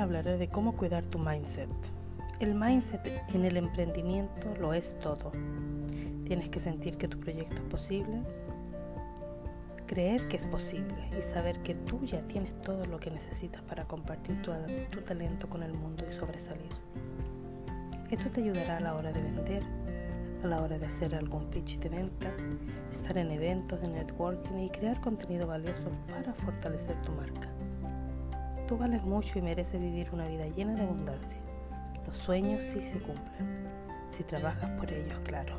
hablaré de cómo cuidar tu mindset. El mindset en el emprendimiento lo es todo. Tienes que sentir que tu proyecto es posible, creer que es posible y saber que tú ya tienes todo lo que necesitas para compartir tu, tu talento con el mundo y sobresalir. Esto te ayudará a la hora de vender, a la hora de hacer algún pitch de venta, estar en eventos de networking y crear contenido valioso para fortalecer tu marca. Tú vales mucho y mereces vivir una vida llena de abundancia. Los sueños sí se cumplen, si trabajas por ellos, claro.